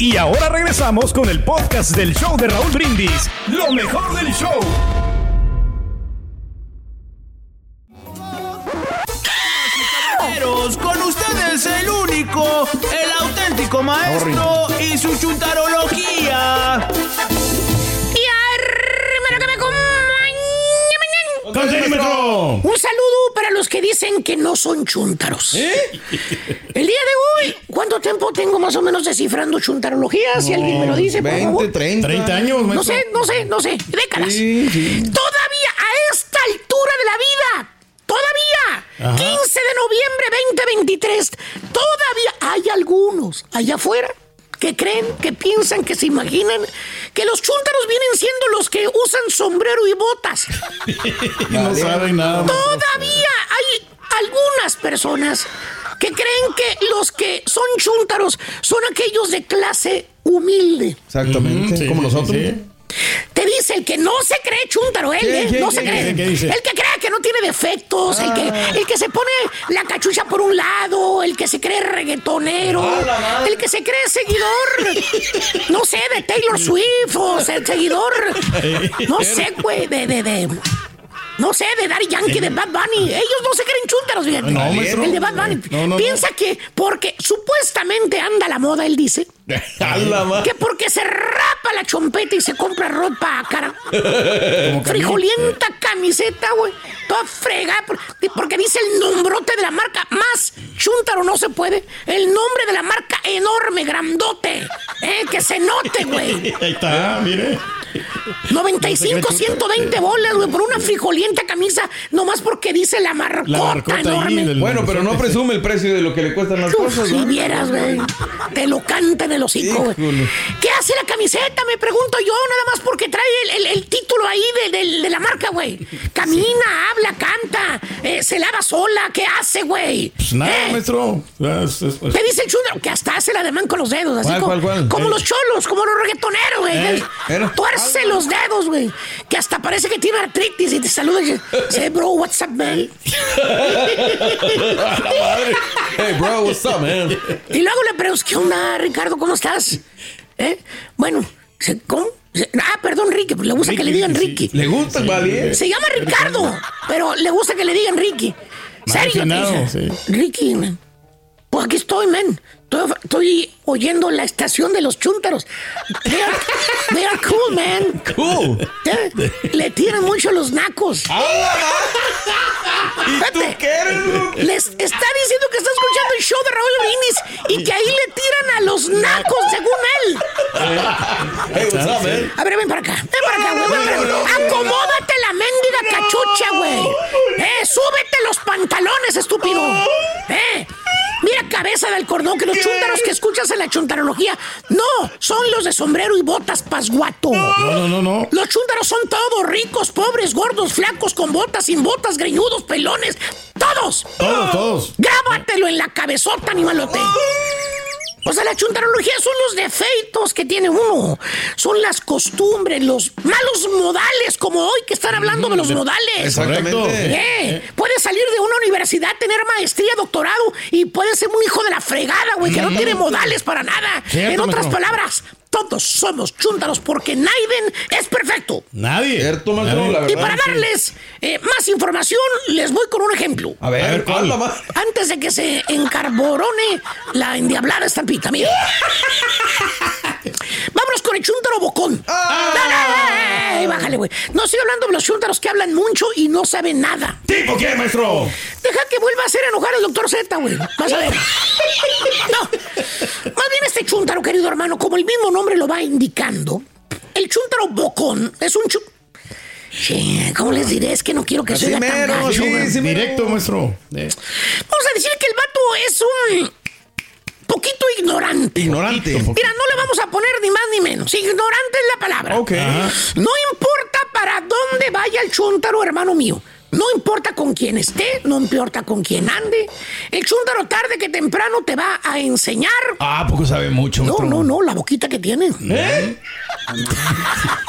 Y ahora regresamos con el podcast del show de Raúl Brindis. Lo mejor del show. Con ustedes el único, el auténtico maestro y su chuntarología. Un saludo para los que dicen que no son chúntaros. ¿Eh? El día de hoy, ¿cuánto tiempo tengo más o menos descifrando chuntarología? Si alguien me lo dice, por 20, favor. 30. 30 años, No sé, no sé, no sé. Décadas. Sí, sí. Todavía a esta altura de la vida. Todavía. 15 de noviembre 2023. Todavía hay algunos allá afuera que creen, que piensan, que se imaginan que los chúntaros vienen siendo los que usan sombrero y botas. No saben nada. Todavía hay algunas personas que creen que los que son chúntaros son aquellos de clase humilde. Exactamente. Sí, como sí, nosotros. sí. Te el que no se cree chúntaro, él, ¿Qué, ¿eh? no se cree. El que cree que no tiene defectos, el, que, el que se pone la cachucha por un lado, el que se cree reggaetonero, el que se cree seguidor, no sé, de Taylor Swift o ser seguidor, no sé, güey, de, de, de, no sé, de Daddy Yankee, de Bad Bunny. Ellos no se creen chúntaros, fíjate. No. El de Bad Bunny. No. Piensa que porque supuestamente anda la moda, él dice, que porque se rapa la chompeta y se compra ropa cara. Frijolienta camiseta, güey. Toda frega. por- Porque dice el nombrote de la marca. Más chúntaro no se puede. El nombre de la marca enorme, grandote. Eh, que se note, güey. Ahí está, mire. 95, 120 bolas, güey, por una frijolienta camisa. Nomás porque dice la marcota, La marcota ahí enorme. del- Bueno, pero no presume el precio de lo que le cuestan las Uf, cosas, si ¿no? vieras, güey. Te lo canta en el hocico, güey. ¿Qué hace la camiseta? Me pregunto yo, nada más porque trae el, el- el título ahí de, de- de la marca, güey. Camina, habla, canta, eh, se lava sola. ¿Qué hace, güey? Pues nada, ¿Eh? maestro. Es- es- es- Te dice el chúndaro que hasta hace la demanda con los dedos, así ¿Cuál, como, cuál, cuál? como Eh. los cholos, como los reggaetoneros, güey. Eh. Tuerce los dedos, güey. Que hasta parece que tiene artritis y te saluda y dice, "Say, bro, what's up, man? Hey, bro, what's up, man? Y luego le pregunto, ¿qué onda, Ricardo? ¿Cómo estás? ¿Eh? Bueno, ¿cómo? Ah, perdón, Ricky, pues le gusta que le digan Ricky. ¿Le gusta, vale? Se llama Ricardo, pero le gusta que le digan Ricky. ¿Serio? sí. Ricky, man. Pues aquí estoy, man. Estoy, oyendo la estación de los chúntaros. They are, they are cool, man. Cool. Le tiran mucho los nacos. ¿Y qué Les está diciendo que está escuchando el show de Raúl Brindis y que ahí le tiran a los nacos, según él. Hey, what's up, man? A ver, ven para acá. Ven para acá, güey. para acá. Acomódate la mendiga cachucha, güey. Eh, súbete los pantalones, estúpido. Eh. Mira cabeza del cordón que los chúntaros que escuchas en la chuntarología no son los de sombrero y botas pasguato. No, no, no, no. Los chúntaros son todos ricos, pobres, gordos, flacos, con botas, sin botas, greñudos, pelones. Todos. Todos, todos. Grábatelo en la cabezota, animalote. O sea, la chuntarología son los defeitos que tiene uno. Son las costumbres, los malos modales, como hoy que están hablando de los modales. Exactamente. Eh, Puedes salir de una universidad, tener maestría, doctorado y puedes ser un hijo de la fregada, güey, que no tiene modales para nada. En otras palabras, todos somos chúntaros porque Naiden es perfecto. Nadie. Cierto, maestro, Nadie. la verdad. Y para darles eh, más información, les voy con un ejemplo. A ver, A ver, ¿cuál? Antes de que se encarborone la endiablada estampita, mira. Vámonos con el chúntaro bocón. Ah. Bájale, güey. No estoy hablando de los chúntaros que hablan mucho y no saben nada. ¿Tipo qué, maestro? Deja que vuelva a hacer enojar al doctor Z, güey. Vas a ver. No. Más bien este chúntaro, querido hermano, como el mismo nombre lo va indicando, el chúntaro bocón es un. Sí, ¿Cómo les diré? Es que no quiero que Así se oiga tan gacho, sí, sí. Directo, maestro. Eh, Vamos a decir que el vato es un poquito ignorante. Ignorante. Mira, no le vamos a poner ni más ni menos. Ignorante es la palabra. Ok. No importa para dónde vaya el chúntaro, hermano mío. No importa con quién esté, no importa con quién ande. El chúntaro tarde que temprano te va a enseñar. Ah, poco sabe mucho, No, no, no, la boquita que tiene. ¿Eh?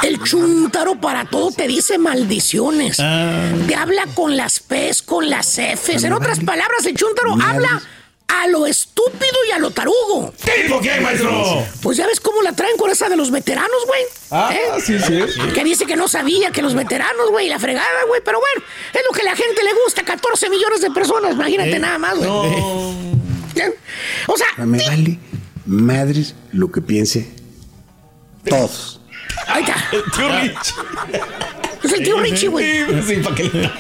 El chúntaro para todo te dice maldiciones. Ah. Te habla con las P's, con las F's. En otras palabras, el chúntaro habla a lo estúpido y a lo tarugo. ¿Tipo qué, maestro? Pues ya ves cómo la traen con esa de los veteranos, güey. Ah, ¿Eh? sí, sí. Que dice que no sabía que los veteranos, güey, la fregada, güey. Pero bueno, es lo que a la gente le gusta. 14 millones de personas, imagínate nada más, güey. ¿Eh? O sea, Me vale madres lo que piense todos. ahí está. Tío Rich. Es el tío Richie, güey. Sí, para que le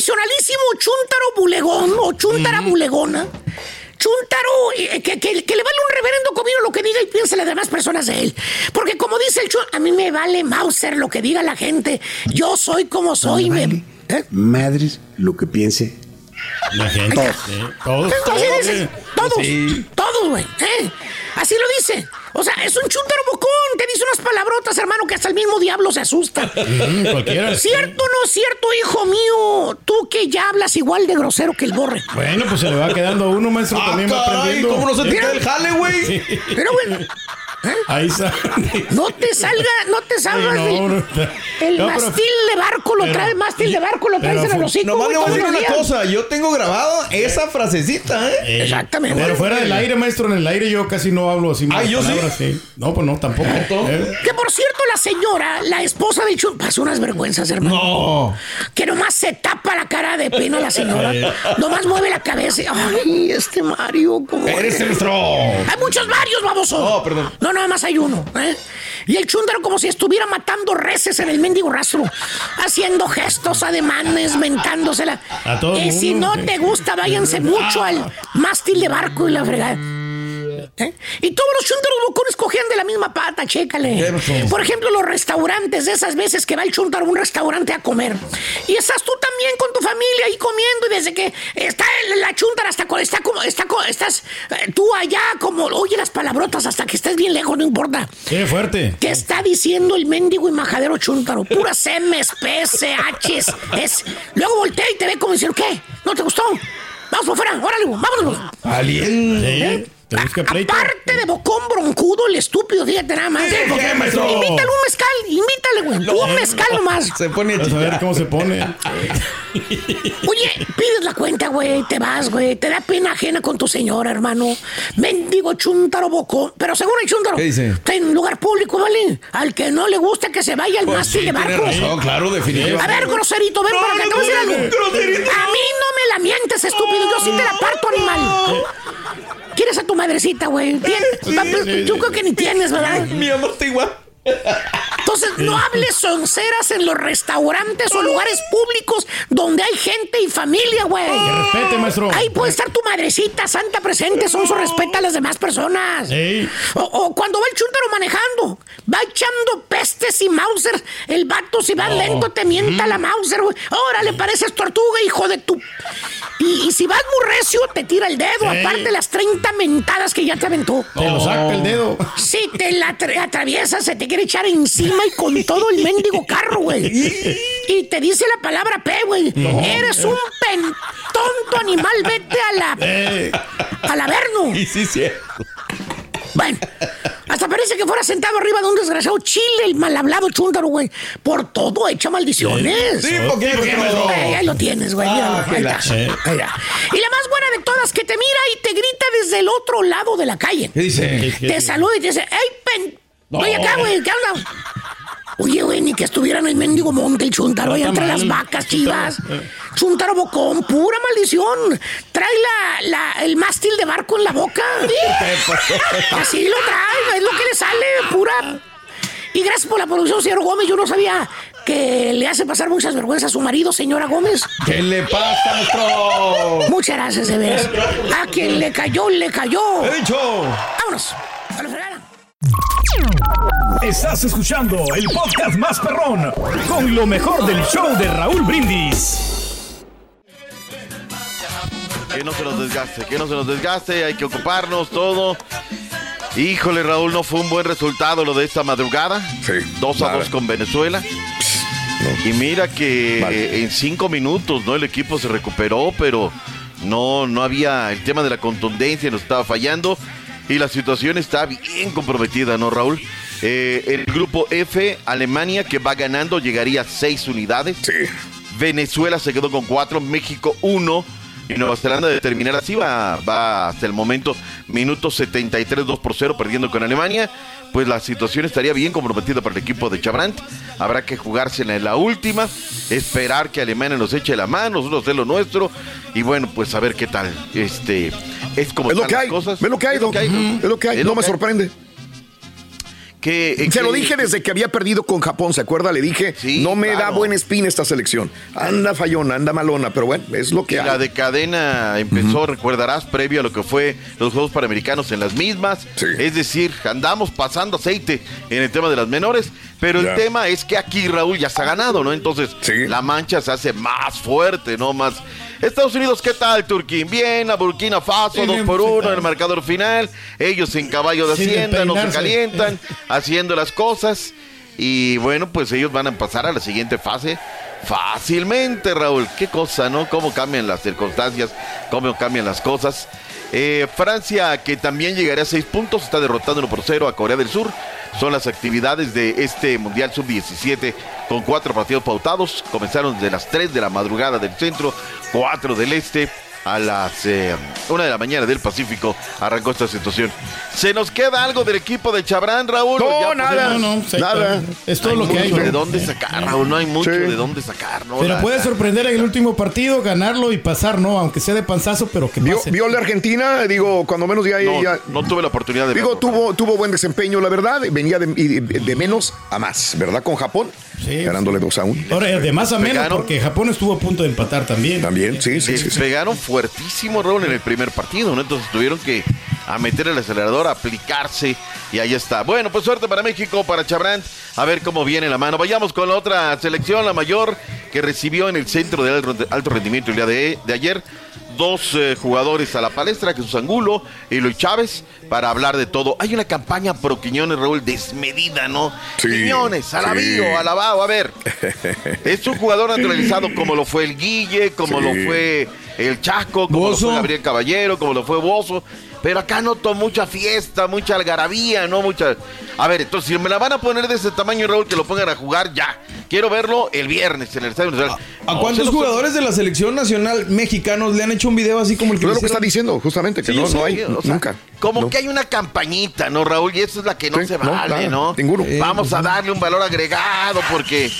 tradicionalísimo chúntaro bulegón o chúntara bulegona. Chúntaro eh, que, que- que le vale un reverendo comino lo que diga y piensa las demás personas de él. Porque como dice el chúntaro, a mí me vale Mauser lo que diga la gente. Yo soy como soy. Me me- vale madres lo que piense La gente. todos. eh, Todos. Todos, eh. todos, Sí. güey. ¿eh? Así lo dice. O sea, es un chúntaro bocón. Te dice unas palabrotas, hermano, que hasta el mismo diablo se asusta. Cualquiera. ¿Cierto o no cierto, hijo mío? Tú que ya hablas igual de grosero que el borre. Bueno, pues se le va quedando a uno, maestro. Ah, también va caray, aprendiendo. ¿cómo no se te queda el jale, güey? Pero bueno, Ahí está. no te salga, no te salgas Sí, no, del- no. el No, mástil de barco lo pero- trae, mástil de barco lo traes en el hocico. Nomás le voy a decir una cosa. Yo tengo grabado esa frasecita, ¿eh? Eh, Exactamente. Pero fuera del aire, maestro, en el aire yo casi no hablo así. Ah, ¿yo sí? palabras, sí? No, pues no, tampoco. ¿Eh? Que por cierto, la señora, la esposa del chun, pasó unas vergüenzas, hermano. No. Que nomás se tapa la cara de pena la señora. nomás mueve la cabeza. Ay, este Mario, ¿cómo Eres es? nuestro. Hay muchos Marios, baboso. Oh, perdón. No, nada más hay uno. ¿eh? Y el chúndaro como si estuviera matando reses en el mendigo rastro. Haciendo gestos, ademanes, mentándosela. A todo y si no te gusta, váyanse mucho al mástil de barco y la fregada. ¿Eh? Y todos los chúntaros bocones cogían de la misma pata, chécale. Cierto. Por ejemplo, los restaurantes, de esas veces que va el chúntaro a un restaurante a comer. Y estás tú también con tu familia ahí comiendo y desde que está la chúntara hasta está como, está co- estás eh, tú allá como, oye las palabrotas hasta que estés bien lejos, no importa. Sí, fuerte. ¿Qué está diciendo el mendigo y majadero chúntaro? Puras M's, P's, H's, S. Luego voltea y te ve como diciendo, ¿qué? ¿No te gustó? Vamos por fuera, órale, vámonos. Alien. Sí, te busca pleito. Aparte de bocón broncudo, el estúpido, fíjate nada más. ¿por qué, maestro? Invítale un mezcal, invítale, güey. Un mezcal nomás. Se pone a a ver cómo se pone. Oye, pides la cuenta, güey, te vas, güey. Te da pena ajena con tu señora, hermano. Mendigo chúntaro bocón. Pero según el chúntaro. ¿Qué dice? Está en lugar público, ¿vale? Al que no le gusta que se vaya al Pues mástil sí, de barco. razón, claro, A definitivamente. ver, groserito, ven para acá, te voy a decir algo. A mí no me la mientes, estúpido. Yo sí te la parto, animal. ¿Quieres a tu madrecita, güey? ¿Tienes? sí, Yo sí. creo que ni tienes, ¿verdad? Mi amor está igual. Entonces, no hables sonceras en los restaurantes o lugares públicos donde hay gente y familia, güey. Que respete, maestro. Ahí puede estar tu madrecita santa presente, son su respeta a las demás personas. O, o cuando va el chúntaro manejando, va echando pestes y Mauser. El vato, si va lento, te mienta la Mauser, güey. Órale, pareces tortuga, hijo de tu. Y, y si vas muy recio, te tira el dedo, Sí. aparte las 30 mentadas que ya te aventó. Te lo saca el dedo. Si te la tra- atraviesa, se te quiere echar encima y con todo el mendigo carro, güey. Y te dice la palabra P, güey. Eres un pen tonto animal, vete a la. Eh. al averno. Y sí, sí. Bueno, hasta parece que fuera sentado arriba de un desgraciado chile, el mal hablado chúntaro, güey. Por todo echa maldiciones. Sí, ¿por qué, maestro? Eh, ahí lo tienes, güey. Ah, ahí está. Ahí está. Y la más buena de todas, que te mira y te grita desde el otro lado de la calle. ¿Qué dice? Te saluda y te dice, ¡Ey, pen! Oye, acá, güey, ¿qué onda? Oye, güey, ni que estuviera en el mendigo monte el chuntaro ahí entre las vacas chivas. Chuntaro bocón, pura maldición. Trae la, la- el mástil de barco en la boca. Así lo trae, es lo que le sale, pura. Y gracias por la producción, señor Gómez. Yo no sabía que le hace pasar muchas vergüenzas a su marido, señora Gómez. ¿Qué le pasa, maestro? Muchas gracias, de veras. A quien le cayó, le cayó. He dicho. Vámonos. A la fregada. Estás escuchando el podcast más perrón con lo mejor del show de Raúl Brindis. Que no se nos desgaste, que no se nos desgaste, hay que ocuparnos todo. Híjole, Raúl, no fue un buen resultado lo de esta madrugada. Sí, 2 a nada. 2 con Venezuela. Y mira que eh, en cinco minutos, ¿no? El equipo se recuperó, pero no, no había el tema de la contundencia, nos estaba fallando. Y la situación está bien comprometida, ¿no, Raúl? Eh, el grupo F, Alemania, que va ganando, llegaría a seis unidades. Sí. Venezuela se quedó con cuatro, México uno. Y Nueva Zelanda de terminar así va, va hasta el momento, minuto 73, 2 por 0, perdiendo con Alemania. Pues la situación estaría bien comprometida para el equipo de Chabrant. Habrá que jugársela en la última, esperar que Alemania nos eche la mano, nosotros hacer lo nuestro. Y bueno, pues a ver qué tal. Este, es como Es lo que hay. cosas. Es lo que hay. Es lo que hay. Es No lo me que hay. sorprende. Que, eh, Se lo que- dije desde que había perdido con Japón, ¿se acuerda? Le dije, Sí, no me da buen spin esta selección. Anda fallona, anda malona, pero bueno, es lo que Y hay. la de cadena empezó, recordarás, previo a lo que fue los Juegos Panamericanos en las mismas. Sí. Es decir, andamos pasando aceite en el tema de las menores, pero el tema es que aquí Raúl ya se ha ganado, ¿no? Entonces Sí. la mancha se hace más fuerte, ¿no? Más. Estados Unidos, ¿qué tal, Turquín? Bien, a Burkina Faso, Sí, dos por uno, claro. el marcador final. Ellos en caballo de hacienda, no se calientan, haciendo las cosas. Y bueno, pues ellos van a pasar a la siguiente fase fácilmente, Raúl. Qué cosa, ¿no? Cómo cambian las circunstancias, cómo cambian las cosas. Eh, Francia, que también llegaría a seis puntos, está derrotando 1 por 0 a Corea del Sur. Son las actividades de este Mundial Sub-17 con cuatro partidos pautados. Comenzaron desde las 3 de la madrugada del centro, 4 del este. A las eh, 1 de la mañana del Pacífico arrancó esta situación. ¿Se nos queda algo del equipo de Chabrán, Raúl? No, ¿O ya nada. podemos- No, no, se- Nada. Es todo hay lo que hay. mucho de dónde sacar, Raúl. No hay mucho Sí. de dónde sacar, ¿no? Pero La- puede la- sorprender en el último partido, ganarlo y pasar, ¿no? Aunque sea de panzazo, pero que ¿Vio, pase. vio la Argentina? Digo, cuando menos ya... No, ya- no tuve la oportunidad de Digo, verlo. tuvo, tuvo buen desempeño, la verdad. Venía de, de- de menos a más, ¿verdad? Con Japón, Sí. ganándole 2 a 1. Ahora, de más a menos, Pegaron. porque Japón estuvo a punto de empatar también. También, sí, sí, sí. sí. pegaron fuertísimo, Raúl, en el primer partido, ¿no? Entonces tuvieron que a meter el acelerador, a aplicarse y ahí está. Bueno, pues suerte para México, para Chabrán, a ver cómo viene la mano. Vayamos con la otra selección, la mayor, que recibió en el centro de alto- rendimiento el día de ayer. Dos eh, jugadores a la palestra, Jesús Angulo y Luis Chávez, para hablar de todo. Hay una campaña pro Quiñones, Raúl, desmedida, ¿no? Sí, Quiñones, alabío, sí. alabado, a ver. Es un jugador naturalizado como lo fue el Guille, como Sí. lo fue el Chaco, como Bozo. lo fue Gabriel Caballero, como lo fue Bozo. Pero acá noto mucha fiesta, mucha algarabía, ¿no? Mucha. A ver, entonces, si me la van a poner de ese tamaño, Raúl, que lo pongan a jugar ya. Quiero verlo el viernes en el Estadio Nacional. ¿A No, cuántos jugadores de la selección nacional mexicanos le han hecho un video así como el que Pero es lo que está diciendo, justamente, que Sí, no, yo sé, no hay, o sea, nunca. Como No. que hay una campañita, ¿no, Raúl? Y esa es la que no Sí, se no, vale, nada, ¿no? ninguno. Eh, Vamos a darle un valor agregado porque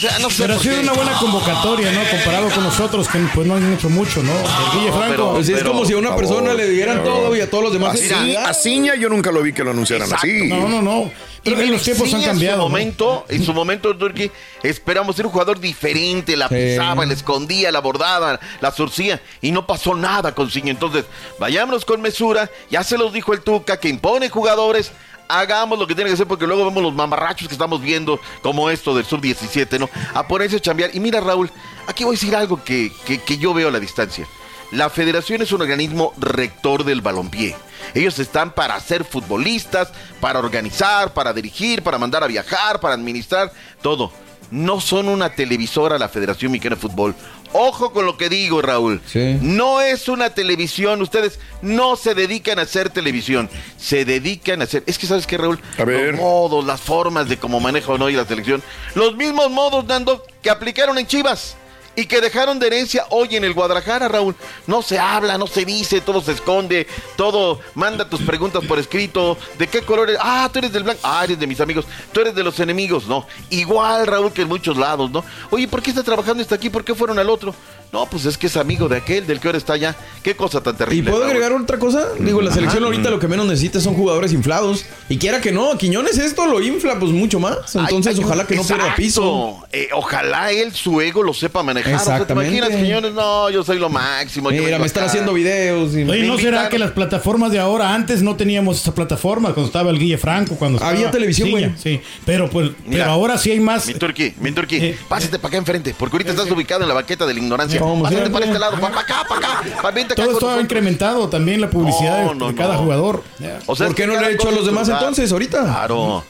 sea, no sé Pero ha sido una buena convocatoria, ¿no? Comparado con nosotros, que pues no han hecho mucho, ¿no? Guille Franco. Pues es como si a una persona le dieran todo y a todos los demás. Así, a Ciña yo nunca lo vi que lo anunciaran así. No, no, no. Y en los tiempos sí, han En cambiado. su ¿no? momento, en su momento, Turki, esperamos ser un jugador diferente, la Sí. pisaba, la escondía, la bordaba, la surcía, y no pasó nada con Ciña. Entonces, vayámonos con mesura, ya se los dijo el Tuca, que impone jugadores, hagamos lo que tiene que hacer, porque luego vemos los mamarrachos que estamos viendo, como esto del Sub-17, ¿no? A ponerse a chambear. Y mira, Raúl, aquí voy a decir algo que, que- que yo veo a la distancia. La federación es un organismo rector del balompié. Ellos están para ser futbolistas, para organizar, para dirigir, para mandar a viajar, para administrar, todo. No son una televisora la Federación Mexicana de Fútbol. Ojo con lo que digo, Raúl. No es una televisión. Ustedes no se dedican a hacer televisión. Se dedican a hacer. Es que, ¿sabes qué, Raúl? Los modos, las formas de cómo maneja o no y la selección. Los mismos modos, Nando, que aplicaron en Chivas y que dejaron de herencia hoy en el Guadalajara, Raúl. No se habla, no se dice, todo se esconde, todo manda tus preguntas por escrito. ¿De qué color eres? Ah, tú eres del blanco. Ah, eres de mis amigos. Tú eres de los enemigos. No. Igual, Raúl, que en muchos lados, ¿no? Oye, ¿por qué está trabajando este aquí? ¿Por qué fueron al otro? No, pues es que es amigo de aquel, del que ahora está allá. Qué cosa tan ¿Y terrible. puedo Raúl. agregar otra cosa? Digo, la selección ahorita lo que menos necesita son jugadores inflados. Y quiera que no, Quiñones esto lo infla pues mucho más. Entonces, Ay, ay, ojalá que no pierda exacto. piso. Eh, ojalá él su ego lo sepa manejar. O sea, ¿te Exactamente. imaginas, Quiñones? No, yo soy lo máximo. Mira, me están haciendo videos. y- Oye, ¿no será que las plataformas de ahora, antes no teníamos esa plataforma cuando estaba el Guille Franco, cuando estaba Había televisión, güey. Sí, pero pues, Mira, pero ahora sí hay más. Mi turqui, mi turqui, Eh, pásate para acá enfrente, porque ahorita estás ubicado en la banqueta de la ignorancia. Sí. este lado, para acá, para acá, pa- vente acá Todo esto ha incrementado también la publicidad No, de, no, de cada no. jugador. O sea, ¿Por qué no cada ha hecho a los demás lugar. entonces ahorita? Claro.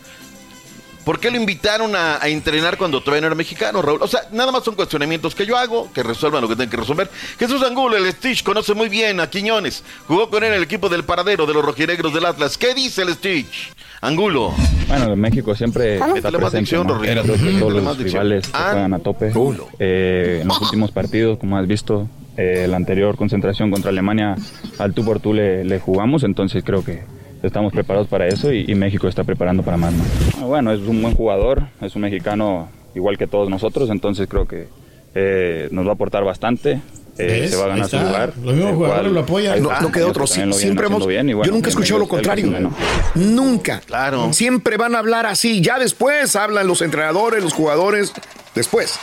¿Por qué lo invitaron a, a entrenar cuando todavía no era mexicano, Raúl? O sea, nada más son cuestionamientos que yo hago, que resuelvan lo que tienen que resolver. Jesús Angulo, el Stitch, conoce muy bien a Quiñones. Jugó con él en el equipo del paradero de los rojinegros del Atlas. ¿Qué dice el Stitch? Angulo. Bueno, México siempre está Métele más presente, ¿no? Rodrigo. Creo que todos los rivales Ah. juegan a tope. Eh, en los últimos partidos, como has visto, eh, la anterior concentración contra Alemania al tú por tú le, le jugamos, entonces creo que estamos preparados para eso y, y México está preparando para más. ¿no? Ah, Bueno, es un buen jugador, es un mexicano igual que todos nosotros, entonces creo que eh, nos va a aportar bastante. Eh, se va a ganar su lugar. Los mismos jugadores cual lo apoyan. No, no queda otro. que Siempre hemos. bien bueno, yo nunca he escuchado lo contrario. Nunca. Claro. Siempre van a hablar así. Ya después hablan los entrenadores, los jugadores. Después.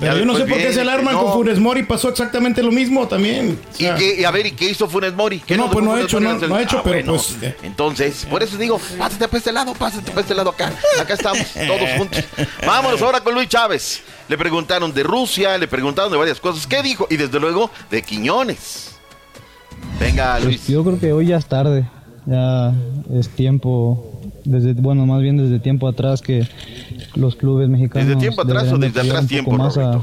Pero yo no sé después por qué se viene, alarman no. con Funes Mori, pasó exactamente lo mismo también. O ¿Y, sea, qué, y a ver, ¿y qué hizo Funes Mori? ¿Qué No, pues no ha hecho, no- ha hecho, selección? pero bueno, pues, eh. Entonces, por eso digo, pásate para este lado, pásate para este lado acá. Acá estamos, todos juntos. Vámonos ahora con Luis Chávez. Le preguntaron de Rusia, le preguntaron de varias cosas. ¿Qué dijo? Y desde luego, de Quiñones. Venga, Pues Luis. yo creo que hoy ya es tarde, ya es tiempo, desde bueno, más bien desde tiempo atrás que los clubes mexicanos ¿Desde tiempo atrás o de desde atrás tiempo, más a, a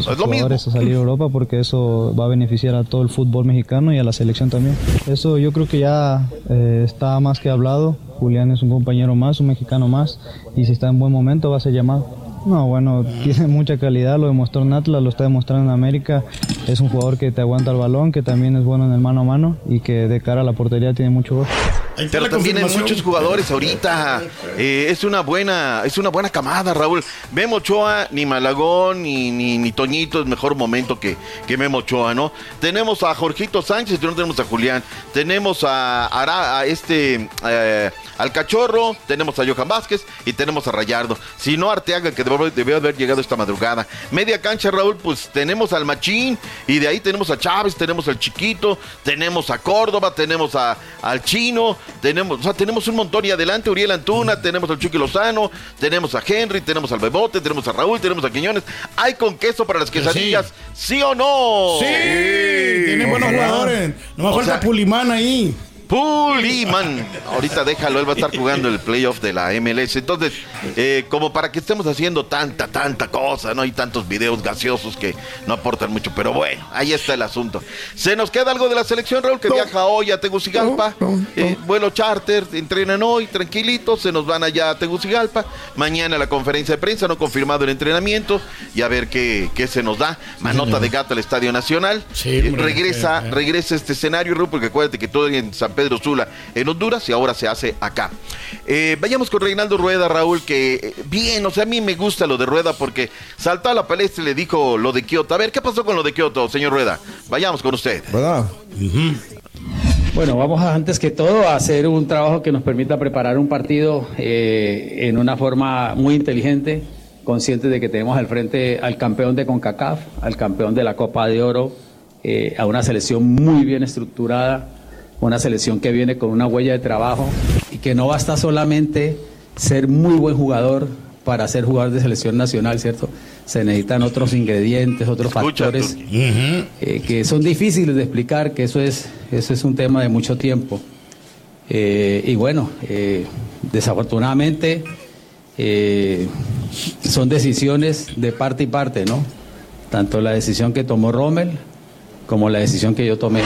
sus Es lo mismo. jugadores a salir a Europa porque eso va a beneficiar a todo el fútbol mexicano y a la selección también. Eso yo creo que ya eh, está más que hablado. Julián es un compañero más, un mexicano más y si está en buen momento va a ser llamado. No, bueno, tiene mucha calidad, lo demostró en Atlas, lo está demostrando en América. Es un jugador que te aguanta el balón, que también es bueno en el mano a mano y que de cara a la portería tiene mucho gol. Pero también hay muchos jugadores ahorita. Eh, es una buena, es una buena camada, Raúl. Memo Ochoa, ni Malagón, ni, ni, ni Toñito es mejor momento que, que Memo Ochoa, ¿no? Tenemos a Jorgito Sánchez, y no tenemos a Julián. Tenemos a, Ara- a este eh, al Cachorro, tenemos a Johan Vázquez y tenemos a Rayardo. Si no, Arteaga, que debió, debió haber llegado esta madrugada. Media cancha, Raúl, pues tenemos al Machín, y de ahí tenemos a Chávez, tenemos al Chiquito, tenemos a Córdoba, tenemos a, al Chino, tenemos, o sea, tenemos un montón. Y adelante, Uriel Antuna, tenemos al Chucky Lozano, tenemos a Henry, tenemos al Bebote, tenemos a Raúl, tenemos a Quiñones. ¿Hay con queso para las quesadillas? ¿Sí, o no? Sí, tiene buenos jugadores. No me O falta sea, Pulimán ahí. Puliman. Ahorita déjalo, él va a estar jugando el playoff de la MLS. Entonces, eh, como para que estemos haciendo tanta, tanta cosa, no hay tantos videos gaseosos que no aportan mucho, pero bueno, ahí está el asunto. ¿Se nos queda algo de la selección, Raúl, que viaja hoy a Tegucigalpa? Eh, vuelo charter, entrenan hoy, tranquilitos, se nos van allá a Tegucigalpa. Mañana la conferencia de prensa, no confirmado el entrenamiento, y a ver qué, qué se nos da. Manota de gato al Estadio Nacional. Eh, hombre, regresa, eh, eh. regresa este escenario, Raúl, porque acuérdate que todo en San San Pedro Sula en Honduras y ahora se hace acá. Eh, vayamos con Reinaldo Rueda, Raúl, que eh, bien, o sea, a mí me gusta lo de Rueda porque saltó a la palestra y le dijo lo de Kioto. A ver, ¿qué pasó con lo de Kioto, señor Rueda? Vayamos con usted. ¿Verdad? Bueno, vamos a, antes que todo a hacer un trabajo que nos permita preparar un partido eh, en una forma muy inteligente, conscientes de que tenemos al frente al campeón de CONCACAF, al campeón de la Copa de Oro, eh, a una selección muy bien estructurada, una selección que viene con una huella de trabajo y que no basta solamente ser muy buen jugador para ser jugador de selección nacional, ¿cierto? Se necesitan otros ingredientes, otros factores eh, que son difíciles de explicar, que eso es, eso es un tema de mucho tiempo. Eh, y bueno, eh, desafortunadamente eh, son decisiones de parte y parte, ¿no? Tanto la decisión que tomó Rommel como la decisión que yo tomé.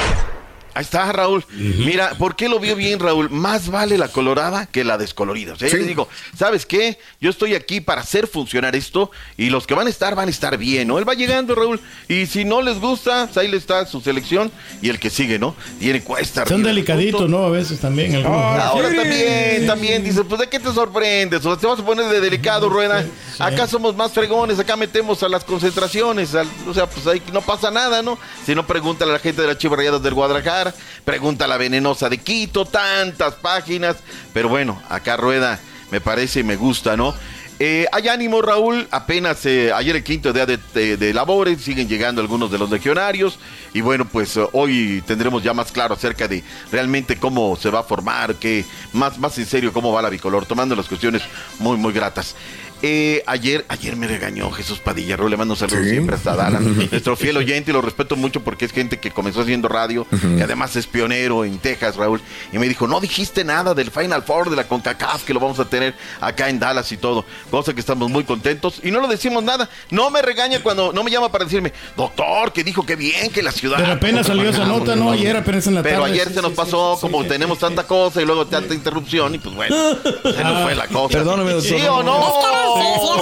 Ahí está, Raúl. Mira, ¿por qué lo vio bien, Raúl? Más vale la colorada que la descolorida. O sea, yo le digo, ¿sabes qué? Yo estoy aquí para hacer funcionar esto y los que van a estar, van a estar bien, ¿no? Él va llegando, Raúl, y si no les gusta, pues ahí le está su selección y el que sigue, ¿no? Tiene cuesta. Son delicaditos, ¿no? A veces también. algunos. Ahora también, también dice, pues ¿de qué te sorprendes? O sea, te vas a poner de delicado, Rueda. Acá somos más fregones, acá metemos a las concentraciones, al- o sea, pues ahí no pasa nada, ¿no? Si no, pregúntale a la gente de las Chivarrayadas del Guadalajara, pregunta la venenosa de Quito, tantas páginas. Pero bueno, acá Rueda me parece y me gusta, ¿no? Eh, hay ánimo, Raúl. Apenas eh, ayer el quinto día de labores, siguen llegando algunos de los legionarios. Y bueno, pues eh, hoy tendremos ya más claro acerca de realmente cómo se va a formar, que más, más en serio cómo va la bicolor, tomando las cuestiones muy, muy gratas. Eh, ayer, ayer me regañó Jesús Padilla, le mando un saludo siempre hasta Dallas. Nuestro fiel oyente y lo respeto mucho porque es gente que comenzó haciendo radio y además es pionero en Texas, Raúl. Y me dijo, no dijiste nada del Final Four de la CONCACAF que lo vamos a tener acá en Dallas y todo. Cosa que estamos muy contentos y no lo decimos nada. No me regaña cuando no me llama para decirme, doctor, que dijo que bien, que la ciudad. Pero apenas salió esa nota, ¿no? Ayer apenas en la Pero tarde. ayer se nos pasó, como tenemos tanta cosa y luego tanta interrupción y pues bueno, se nos fue la cosa. Perdóname, doctor. ¿Sí o no?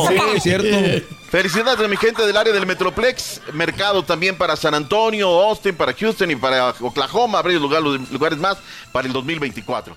Sí, es cierto. Felicidades a mi gente del área del Metroplex. Mercado también para San Antonio, Austin, para Houston y para Oklahoma. Varios lugares, lugares más para el 2024.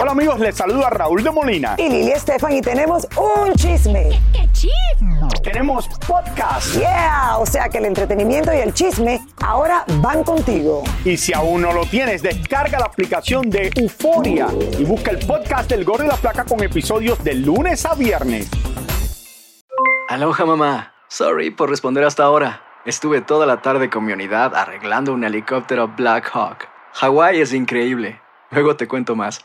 Hola amigos, les saluda Raúl de Molina. Y Lili Estefan y tenemos un chisme. ¿Qué chisme? Tenemos podcast. Yeah, o sea que el entretenimiento y el chisme ahora van contigo. Y si aún no lo tienes, descarga la aplicación de Euforia y busca el podcast del Gordo y la Placa con episodios de lunes a viernes. Aloha mamá. Sorry por responder hasta ahora. Estuve toda la tarde con mi unidad arreglando un helicóptero Black Hawk. Hawái es increíble. Luego te cuento más.